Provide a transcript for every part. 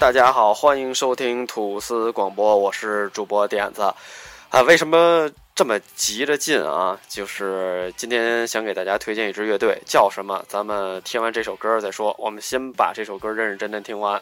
大家好，欢迎收听吐司广播，我是主播点子。啊，为什么这么急着进啊？就是今天想给大家推荐一支乐队，叫什么？咱们听完这首歌再说。我们先把这首歌认认真真听完。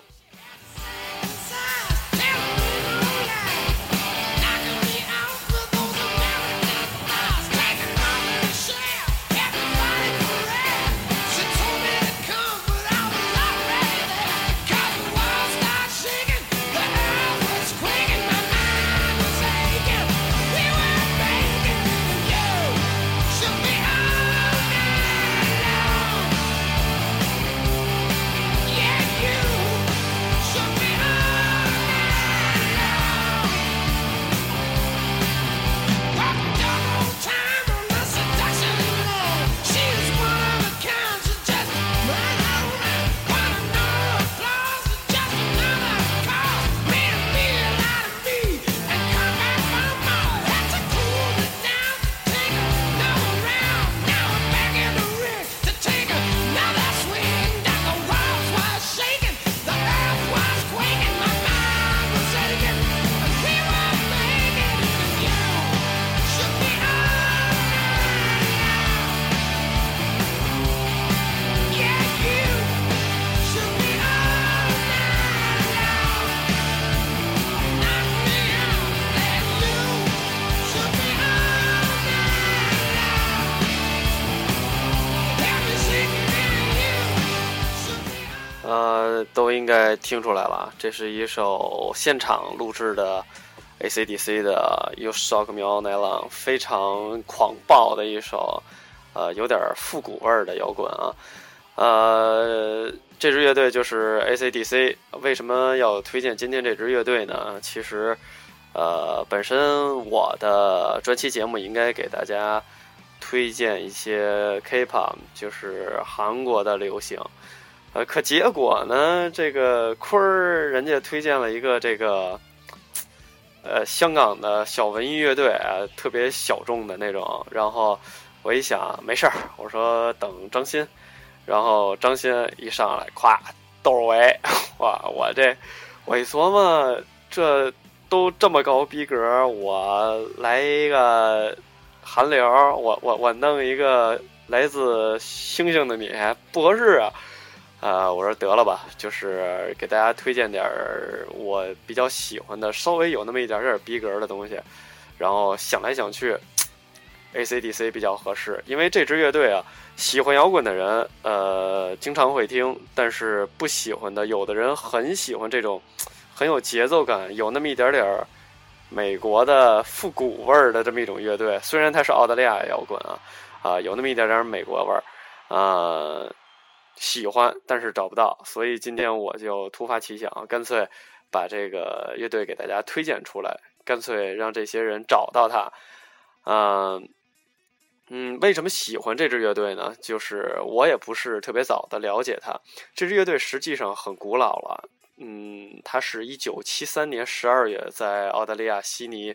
听出来了，这是一首现场录制的 AC/DC 的《You Shock Me All Night Long》，非常狂暴的一首，呃，有点复古味儿的摇滚啊。呃，这支乐队就是 AC/DC。为什么要推荐今天这支乐队呢？其实，呃，本身我的专辑节目应该给大家推荐一些 K-pop，就是韩国的流行。呃，可结果呢，这个坤儿人家推荐了一个这个，呃，香港的小文艺乐队啊，特别小众的那种。然后我一想，没事儿，我说等张鑫。然后张鑫一上来，咵，窦唯，哇，我这我一琢磨，这都这么高逼格，我来一个韩流，我我我弄一个来自星星的你，不合适啊。啊，我说得了吧，就是给大家推荐点儿我比较喜欢的，稍微有那么一点点逼格的东西。然后想来想去，AC/DC 比较合适，因为这支乐队啊，喜欢摇滚的人呃经常会听，但是不喜欢的，有的人很喜欢这种很有节奏感，有那么一点点儿美国的复古味儿的这么一种乐队。虽然它是澳大利亚摇滚啊，啊，有那么一点点美国味儿啊。喜欢，但是找不到，所以今天我就突发奇想，干脆把这个乐队给大家推荐出来，干脆让这些人找到它。嗯嗯，为什么喜欢这支乐队呢？就是我也不是特别早的了解它，这支乐队实际上很古老了。嗯，它是一九七三年十二月在澳大利亚悉尼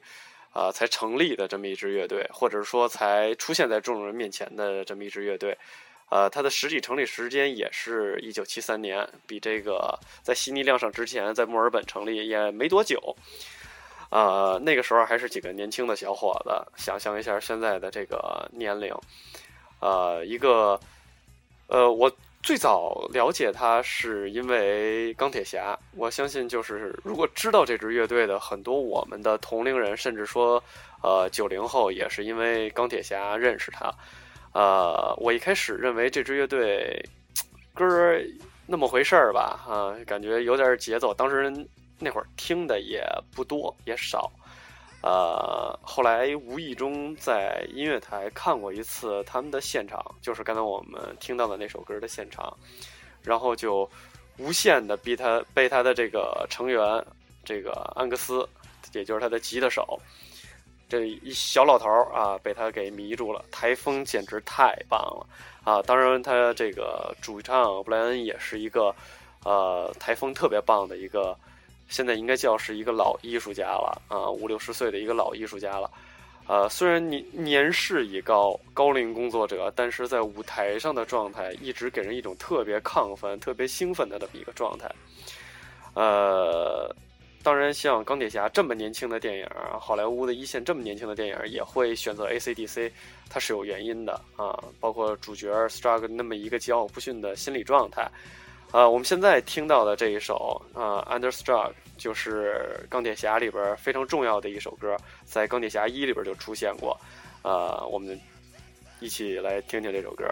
啊才成立的这么一支乐队，或者说才出现在众人面前的这么一支乐队。呃，它的实际成立时间也是一九七三年，比这个在悉尼亮相之前，在墨尔本成立也没多久。呃，那个时候还是几个年轻的小伙子，想象一下现在的这个年龄。呃，一个，呃，我最早了解他是因为钢铁侠，我相信就是如果知道这支乐队的很多我们的同龄人，甚至说呃九零后，也是因为钢铁侠认识他。呃，我一开始认为这支乐队歌那么回事儿吧，啊，感觉有点节奏。当时那会儿听的也不多，也少。呃，后来无意中在音乐台看过一次他们的现场，就是刚才我们听到的那首歌的现场，然后就无限的被他被他的这个成员这个安格斯，也就是他的吉他手。这一小老头儿啊，被他给迷住了。台风简直太棒了啊！当然，他这个主唱布莱恩也是一个，呃，台风特别棒的一个，现在应该叫是一个老艺术家了啊，五六十岁的一个老艺术家了。呃，虽然年年事已高，高龄工作者，但是在舞台上的状态一直给人一种特别亢奋、特别兴奋的这么一个状态。呃，当然像钢铁侠这么年轻的电影，好莱坞的一线这么年轻的电影也会选择 AC/DC，它是有原因的啊。包括主角 Strugg 那么一个桀骜不驯的心理状态。呃，我们现在听到的这一首啊，Understruck，就是钢铁侠里边非常重要的一首歌，在钢铁侠一里边就出现过。呃，我们一起来听听这首歌。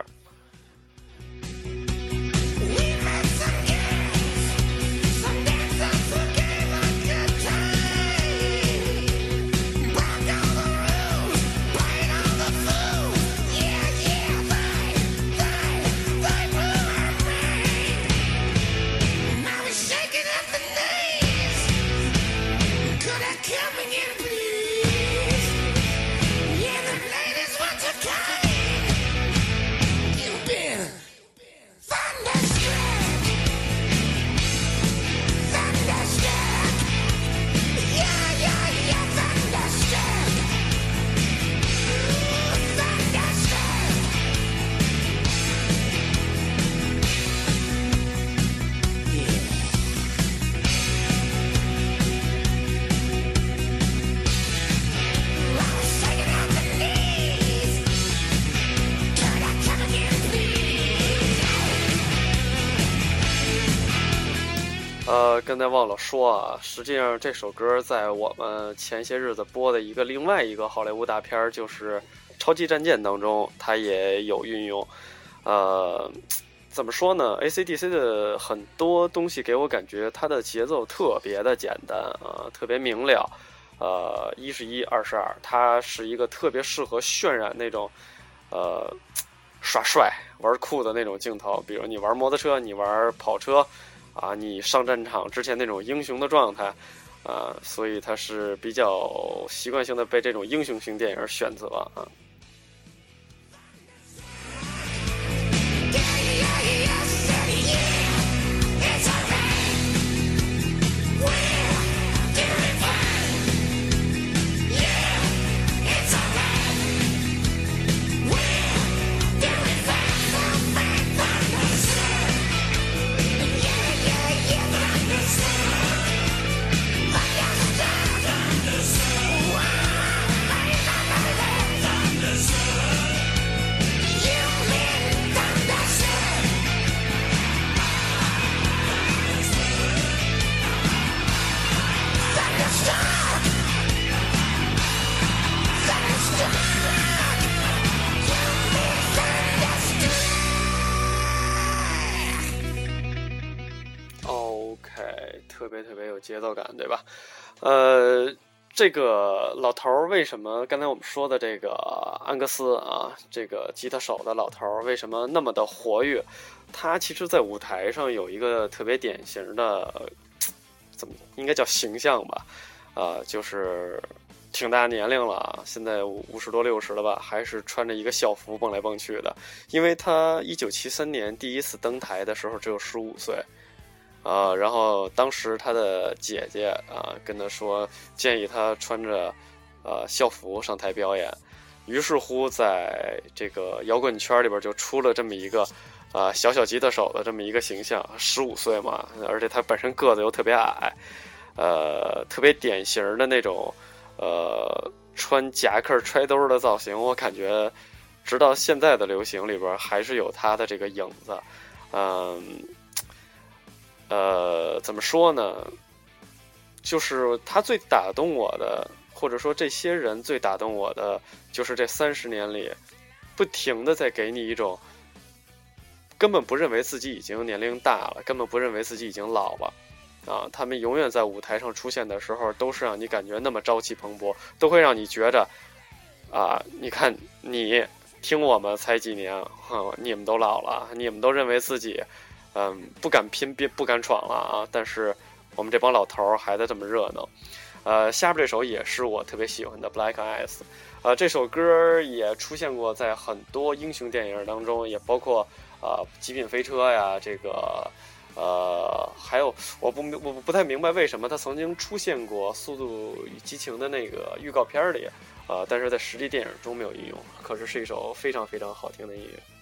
刚才忘了说啊，实际上这首歌在我们前些日子播的一个另外一个好莱坞大片儿，就是《超级战舰》当中，它也有运用。呃，怎么说呢？AC/DC 的很多东西给我感觉，它的节奏特别的简单啊，特别明了。呃，一是一，二是二，它是一个特别适合渲染那种呃耍帅、玩酷的那种镜头，比如你玩摩托车，你玩跑车。啊，你上战场之前那种英雄的状态，啊，所以他是比较习惯性的被这种英雄型电影选择啊。特别特别有节奏感，对吧？呃，这个老头儿为什么刚才我们说的这个安格斯啊，这个吉他手的老头儿为什么那么的活跃？他其实，在舞台上有一个特别典型的，怎么应该叫形象吧？啊，就是挺大年龄了，现在五十多六十了吧，还是穿着一个校服蹦来蹦去的。因为他一九七三年第一次登台的时候只有十五岁。啊，然后当时他的姐姐啊跟他说，建议他穿着，呃校服上台表演，于是乎在这个摇滚圈里边就出了这么一个，啊小小吉他手的这么一个形象，十五岁嘛，而且他本身个子又特别矮，呃，特别典型的那种，呃穿夹克揣兜的造型，我感觉，直到现在的流行里边还是有他的这个影子，嗯。呃，怎么说呢？就是他最打动我的，或者说这些人最打动我的，就是这三十年里，不停的在给你一种根本不认为自己已经年龄大了，根本不认为自己已经老了啊！他们永远在舞台上出现的时候，都是让你感觉那么朝气蓬勃，都会让你觉着啊，你看你听我们才几年，哼你们都老了，你们都认为自己。嗯，不敢拼，别不敢闯了啊！但是我们这帮老头儿还在这么热闹。呃，下边这首也是我特别喜欢的《Black Eyes》。呃，这首歌也出现过在很多英雄电影当中，也包括呃《极品飞车》呀，这个呃还有我不我不太明白为什么它曾经出现过《速度与激情》的那个预告片里，呃，但是在实际电影中没有应用。可是是一首非常非常好听的音乐。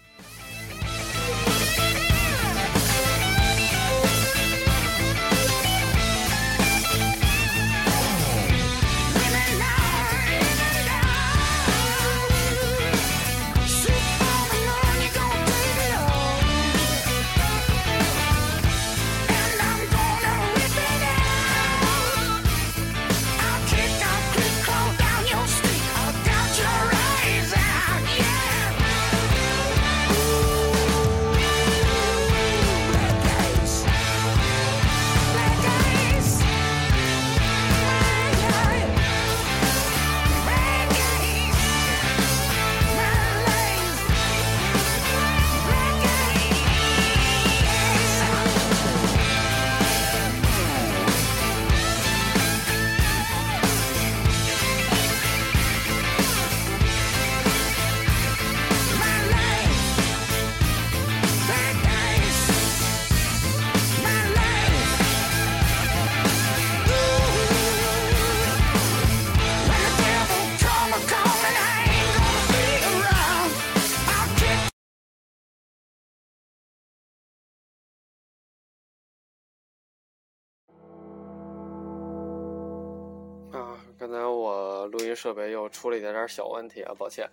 设备又出了一点点小问题啊，抱歉。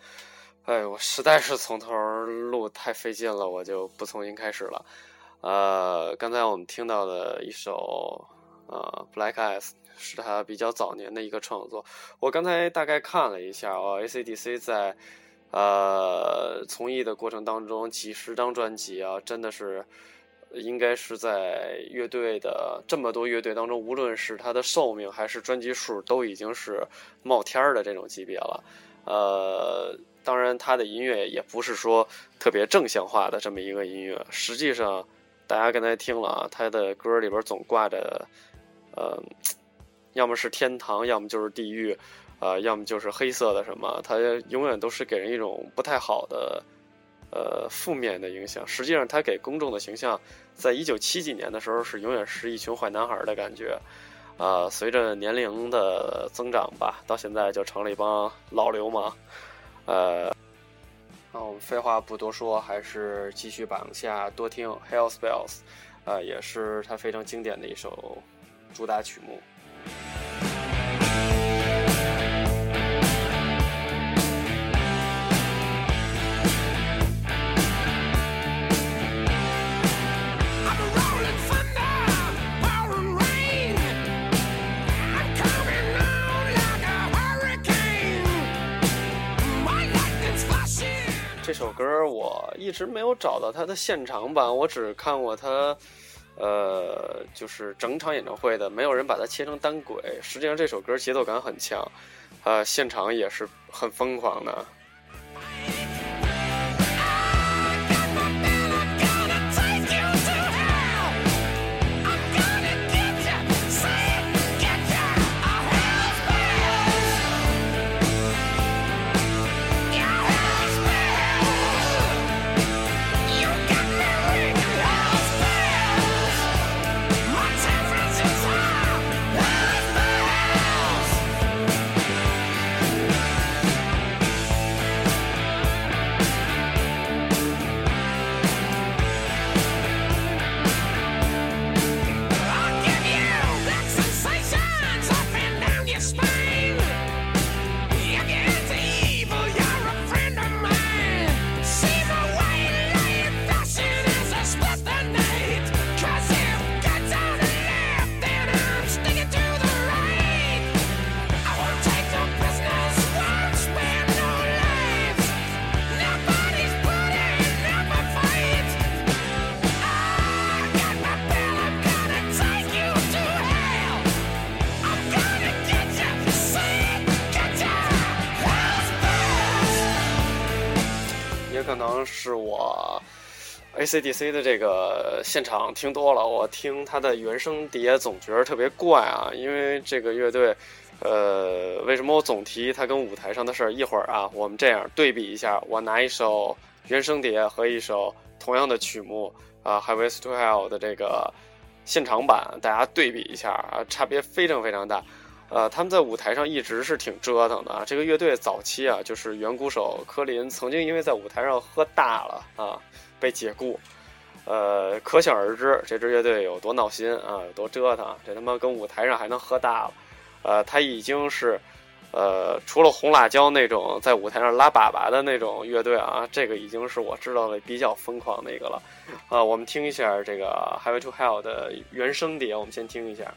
哎，我实在是从头录太费劲了，我就不重新开始了。呃，刚才我们听到的一首呃《Black Eyes》是他比较早年的一个创作。我刚才大概看了一下哦，AC/DC 在呃从艺的过程当中，几十张专辑啊，真的是应该是在乐队的这么多乐队当中，无论是他的寿命还是专辑数，都已经是冒天儿的这种级别了。呃。当然，他的音乐也不是说特别正向化的这么一个音乐。实际上，大家刚才听了啊，他的歌里边总挂着，呃，要么是天堂，要么就是地狱，呃，要么就是黑色的什么。他永远都是给人一种不太好的，呃，负面的影响。实际上，他给公众的形象，在一九七几年的时候是永远是一群坏男孩的感觉。啊，随着年龄的增长吧，到现在就成了一帮老流氓。呃，那我们废话不多说，还是继续往下多听《Hell Spells》，呃，也是他非常经典的一首主打曲目。一直没有找到他的现场版，我只看过他，呃，就是整场演唱会的，没有人把它切成单轨。实际上这首歌节奏感很强，呃，现场也是很疯狂的。CDC 的这个现场听多了，我听他的原声碟总觉得特别怪啊。因为这个乐队，呃，为什么我总提他跟舞台上的事儿？一会儿啊，我们这样对比一下，我拿一首原声碟和一首同样的曲目啊，《Highway to Hell》的这个现场版，大家对比一下啊，差别非常非常大。呃，他们在舞台上一直是挺折腾的啊。这个乐队早期啊，就是原鼓手科林曾经因为在舞台上喝大了啊，被解雇。呃，可想而知这支乐队有多闹心啊，有多折腾。这他妈跟舞台上还能喝大了。呃，他已经是，呃，除了红辣椒那种在舞台上拉粑粑的那种乐队啊，这个已经是我知道的比较疯狂的一个了。啊，我们听一下这个《Highway to Hell》的原声碟，我们先听一下。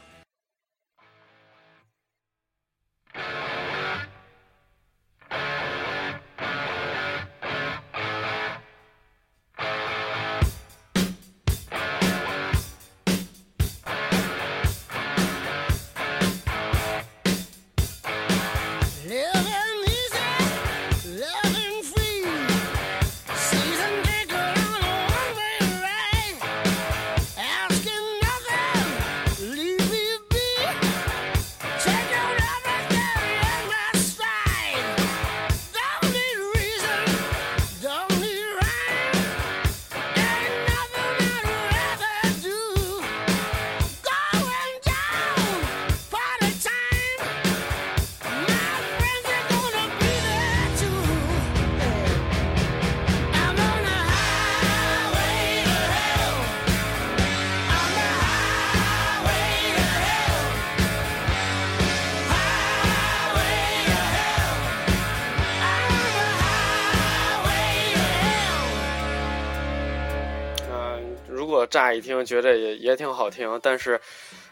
乍一听觉得也也挺好听，但是，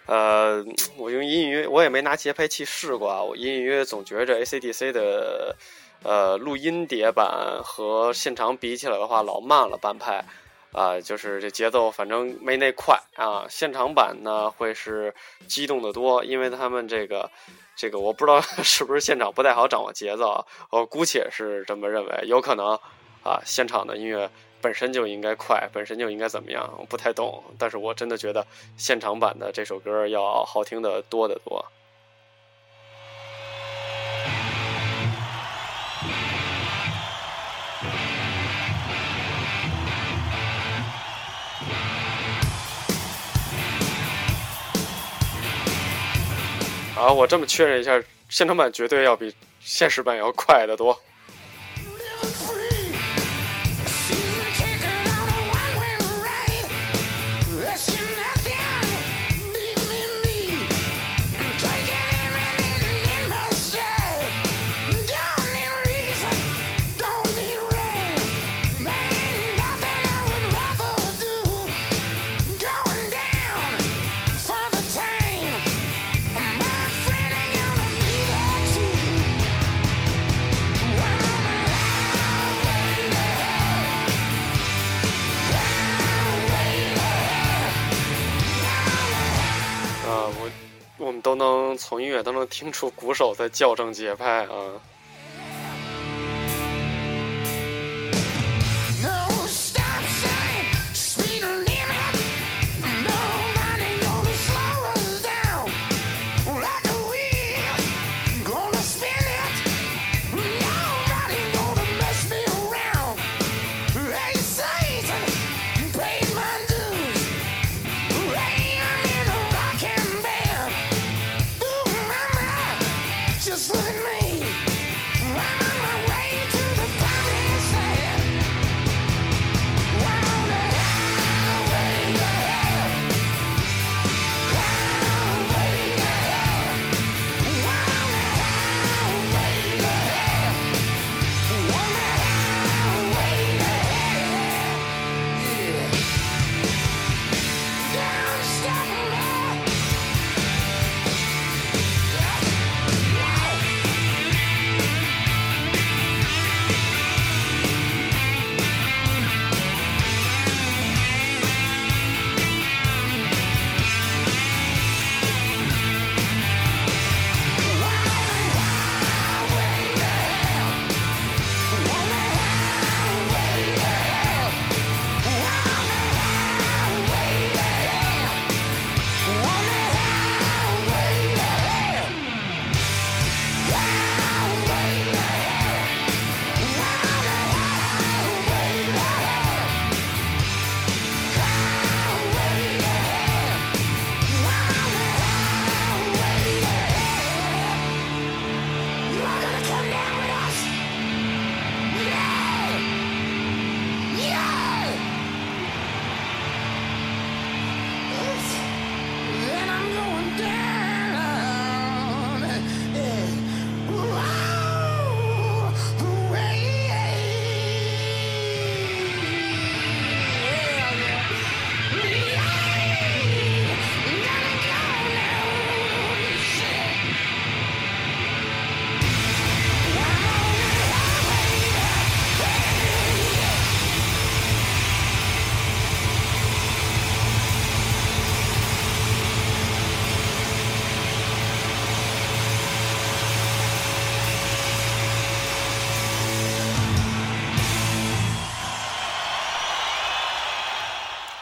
呃，我用隐隐约我也没拿节拍器试过啊，我隐隐约约总觉着 AC/DC 的呃录音碟版和现场比起来的话，老慢了半拍。啊，就是这节奏，反正没那快啊。现场版呢会是激动的多，因为他们这个，这个我不知道 是不是现场不太好掌握节奏，我姑且是这么认为，有可能啊，现场的音乐本身就应该快，本身就应该怎么样，我不太懂，但是我真的觉得现场版的这首歌要好听的多得多。啊，我这么确认一下，现场版绝对要比现实版要快得多。都能从音乐当中听出鼓手在校正节拍啊。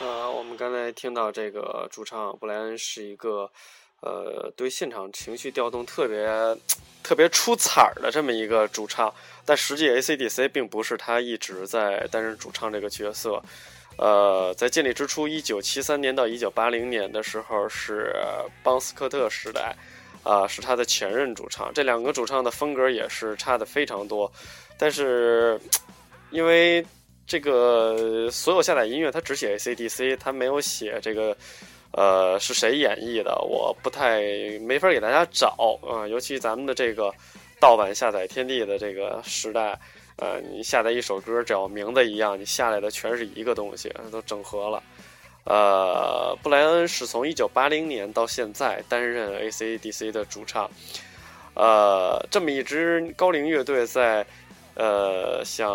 呃，我们刚才听到这个主唱布莱恩是一个，呃，对现场情绪调动特别特别出彩儿的这么一个主唱，但实际 AC/DC 并不是他一直在担任主唱这个角色。呃，在建立之初，一九七三年到一九八零年的时候是邦斯科特时代，啊，是他的前任主唱。这两个主唱的风格也是差的非常多，但是因为。这个所有下载音乐，它只写 AC/DC，它没有写这个，呃，是谁演绎的，我不太没法给大家找啊。尤其咱们的这个盗版下载天地的这个时代，呃，你下载一首歌，只要名字一样，你下来的全是一个东西，都整合了呃，布莱恩是从一九八零年到现在担任 AC/DC 的主唱。呃，这么一支高龄乐队在呃像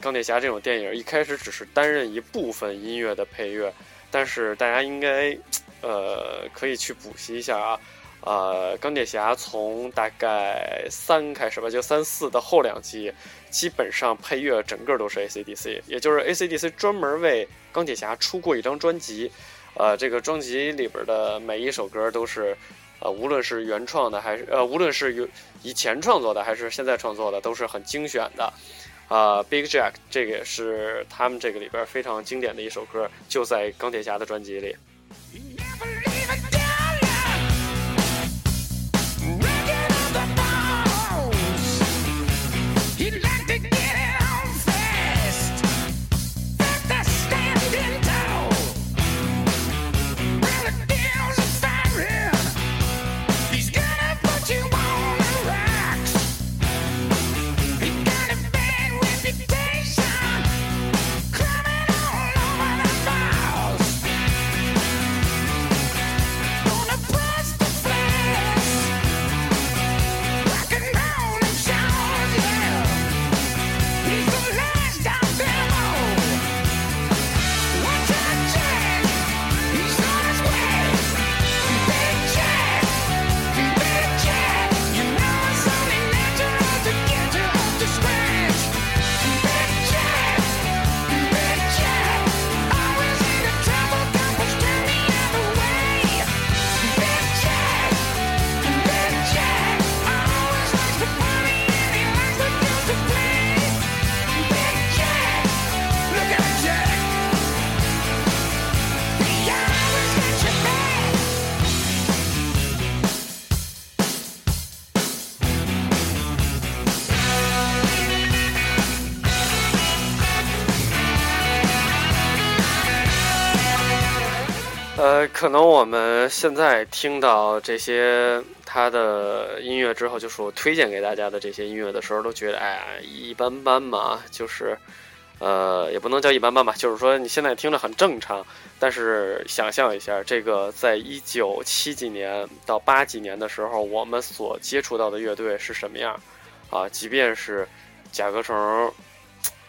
钢铁侠这种电影一开始只是担任一部分音乐的配乐，但是大家应该呃可以去补习一下啊。呃，钢铁侠从大概三开始吧，就三四的后两季，基本上配乐整个都是 AC/DC，也就是 AC/DC 专门为钢铁侠出过一张专辑，呃，这个专辑里边的每一首歌都是，呃，无论是原创的还是呃，无论是有以前创作的还是现在创作的，都是很精选的，啊，Big Jack 这个也是他们这个里边非常经典的一首歌，就在钢铁侠的专辑里。可能我们现在听到这些他的音乐之后，就是我推荐给大家的这些音乐的时候，都觉得哎呀一般般嘛，就是，呃，也不能叫一般般吧，就是说你现在听着很正常。但是想象一下，这个在一九七几年到八几年的时候，我们所接触到的乐队是什么样？啊，即便是甲壳虫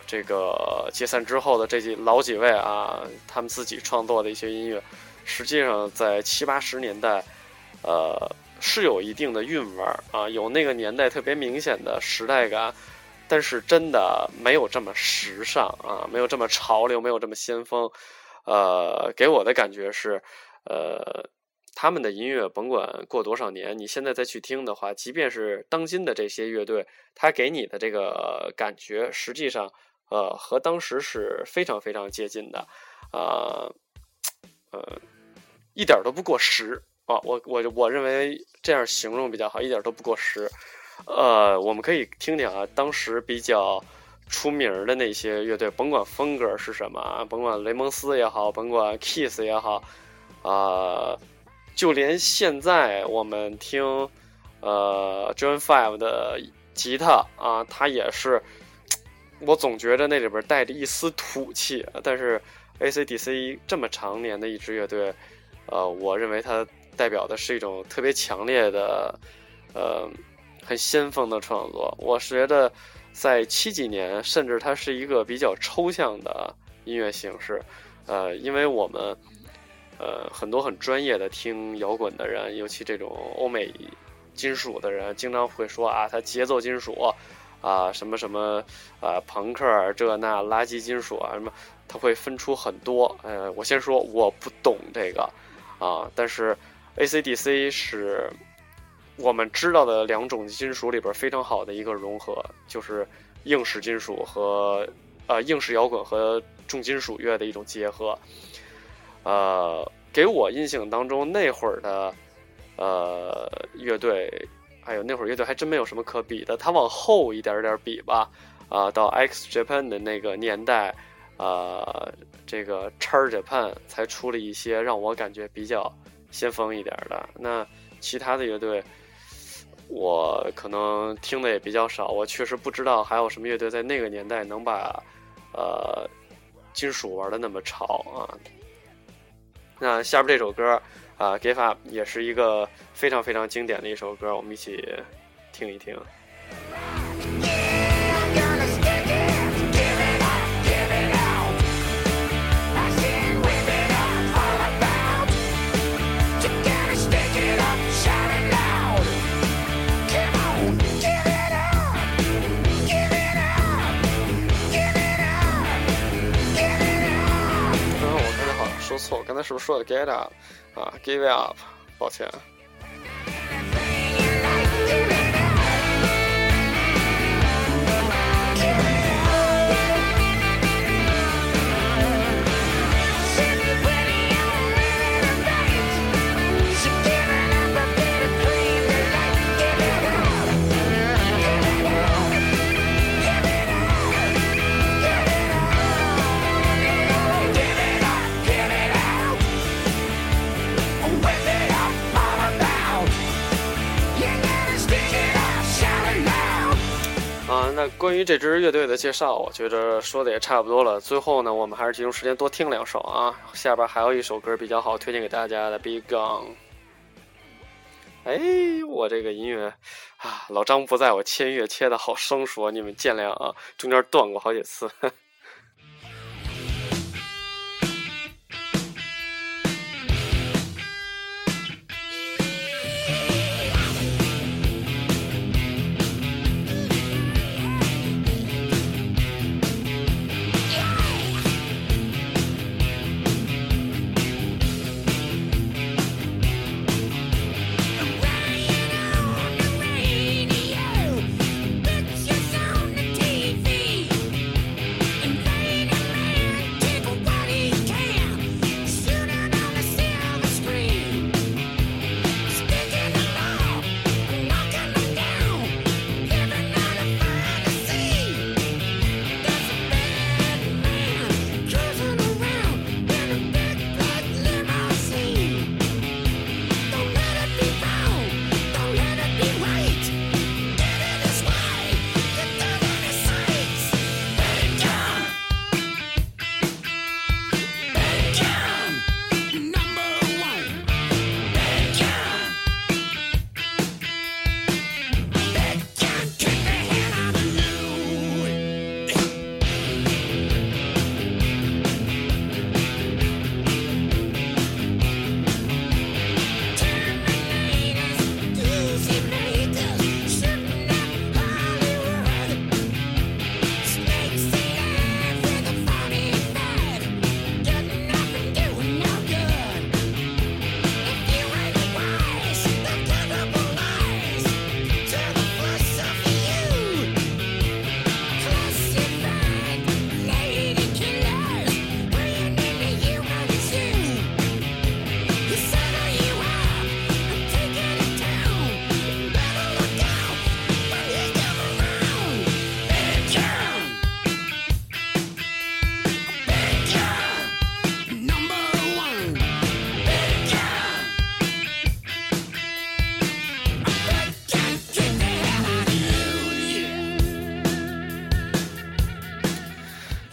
这个解散之后的这几老几位啊，他们自己创作的一些音乐。实际上，在七八十年代，呃，是有一定的韵味儿啊，有那个年代特别明显的时代感，但是真的没有这么时尚啊，没有这么潮流，没有这么先锋。呃，给我的感觉是，呃，他们的音乐甭管过多少年，你现在再去听的话，即便是当今的这些乐队，他给你的这个感觉，实际上，呃，和当时是非常非常接近的，啊，呃。一点都不过时啊！我我我认为这样形容比较好，一点都不过时。呃，我们可以听听啊，当时比较出名的那些乐队，甭管风格是什么，甭管雷蒙斯也好，甭管 Kiss 也好，啊，就连现在我们听呃 John Five 的吉他啊，它也是，我总觉得那里边带着一丝土气。但是 AC/DC 这么长年的一支乐队。呃，我认为它代表的是一种特别强烈的，呃，很先锋的创作。我是觉得，在七几年，甚至它是一个比较抽象的音乐形式。呃，因为我们，呃，很多很专业的听摇滚的人，尤其这种欧美金属的人，经常会说啊，它节奏金属啊，什么什么啊，朋克这那垃圾金属啊，什么，它会分出很多。呃，我先说，我不懂这个。啊，但是，AC/DC 是我们知道的两种金属里边非常好的一个融合，就是硬式金属和呃硬式摇滚和重金属乐的一种结合。呃，给我印象当中那会儿的呃乐队，哎呦，那会儿乐队还真没有什么可比的。他往后一点点比吧，啊，到 X Japan 的那个年代。呃，这个 Char Japan 才出了一些让我感觉比较先锋一点的。那其他的乐队，我可能听的也比较少。我确实不知道还有什么乐队在那个年代能把呃金属玩的那么潮啊。那下边这首歌啊，Give Up 也是一个非常非常经典的一首歌，我们一起听一听。我刚才是不是说的 get up 啊？give up，抱歉。啊那关于这支乐队的介绍，我觉得说的也差不多了。最后呢，我们还是集中时间多听两首啊。下边还有一首歌比较好，推荐给大家的《Big Gun》。哎，我这个音乐啊，老张不在我切乐切的好生疏，你们见谅啊，中间断过好几次。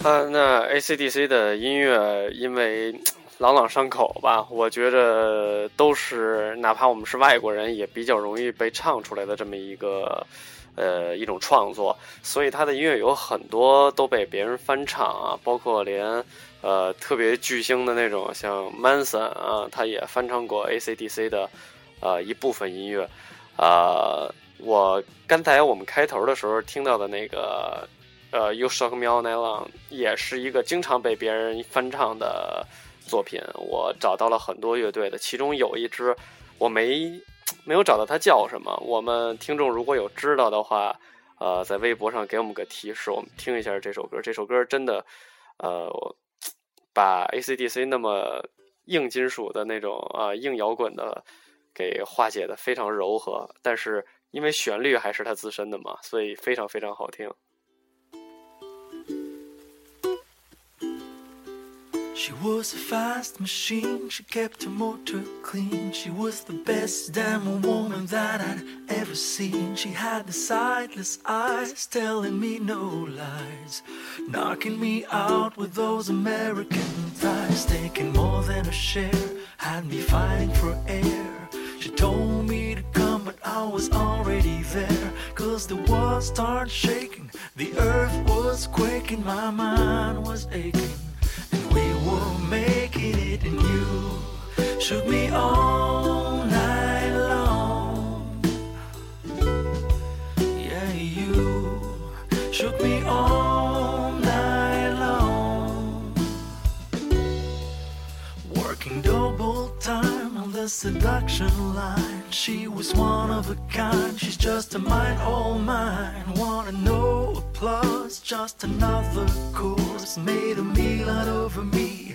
啊，那 A.C.D.C 的音乐因为朗朗上口吧，我觉着都是哪怕我们是外国人也比较容易被唱出来的这么一个呃一种创作，所以他的音乐有很多都被别人翻唱啊，包括连呃特别巨星的那种像 Manson 啊，他也翻唱过 A.C.D.C 的呃一部分音乐啊。我刚才我们开头的时候听到的那个。呃，You Shock Me All Night Long 也是一个经常被别人翻唱的作品。我找到了很多乐队的，其中有一支我没没有找到它叫什么。我们听众如果有知道的话，呃，在微博上给我们个提示，我们听一下这首歌。这首歌真的，呃，把 AC/DC 那么硬金属的那种啊硬摇滚的给化解的非常柔和，但是因为旋律还是它自身的嘛，所以非常非常好听。She was a fast machine, she kept her motor clean. She was the best damn woman that I'd ever seen. She had the sightless eyes, telling me no lies. Knocking me out with those American thighs, taking more than a share had me fighting for air. She told me to come, but I was already there. Cause the world started shaking, the earth was quaking, my mind was aching. Making it, and you shook me all night long. Yeah, you shook me all night long. Working double time on the seduction line. She was one of a kind, she's just a mind all mine. Wanna know applause, just another course. Made a meal out of me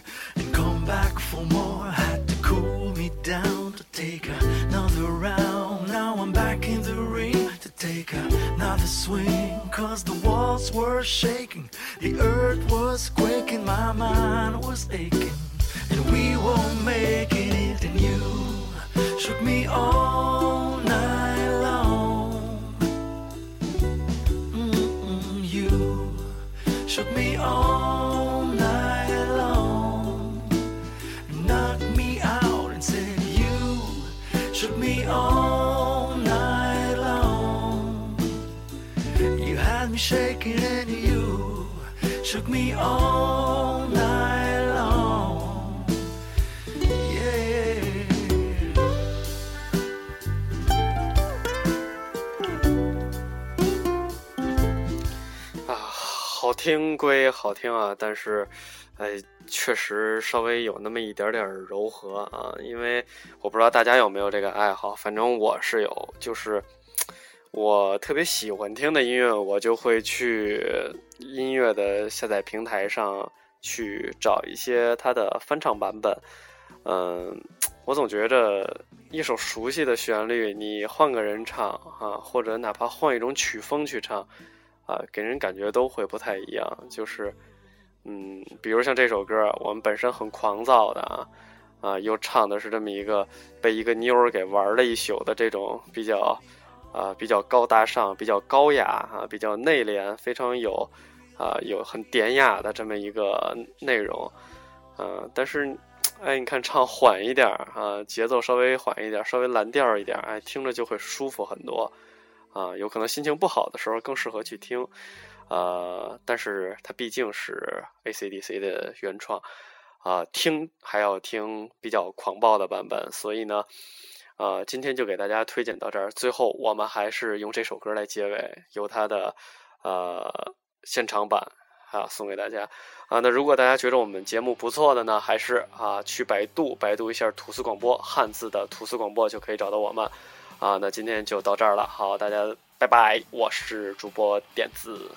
for more. Had to cool me down to take another round. Now I'm back in the ring to take another swing. Cause the walls were shaking, the earth was quaking, my mind was aching. And we were making it, and you shook me all night long. Mm-mm, you shook me all me shaking, and you shook me all night long. Yeah. 啊，好听归好听啊，但是，哎，确实稍微有那么一点点柔和啊。因为我不知道大家有没有这个爱好，反正我是有，就是我特别喜欢听的音乐，我就会去音乐的下载平台上去找一些它的翻唱版本。嗯，我总觉着一首熟悉的旋律，你换个人唱啊，或者哪怕换一种曲风去唱。啊，给人感觉都会不太一样。就是，嗯，比如像这首歌，我们本身很狂躁的啊，啊，又唱的是这么一个被一个妞儿给玩了一宿的这种比较，啊，比较高大上、比较高雅啊、比较内敛、非常有，啊，有很典雅的这么一个内容，嗯，但是，哎，你看唱缓一点啊，节奏稍微缓一点，稍微蓝调一点，哎，听着就会舒服很多。啊，有可能心情不好的时候更适合去听，呃，但是它毕竟是 AC/DC 的原创，啊，听还要听比较狂暴的版本，所以呢，呃，今天就给大家推荐到这儿。最后，我们还是用这首歌来结尾，由它的呃现场版啊送给大家啊。那如果大家觉得我们节目不错的呢，还是啊去百度百度一下吐司广播汉字的吐司广播就可以找到我们。啊，那今天就到这儿了，好，大家拜拜，我是主播点子。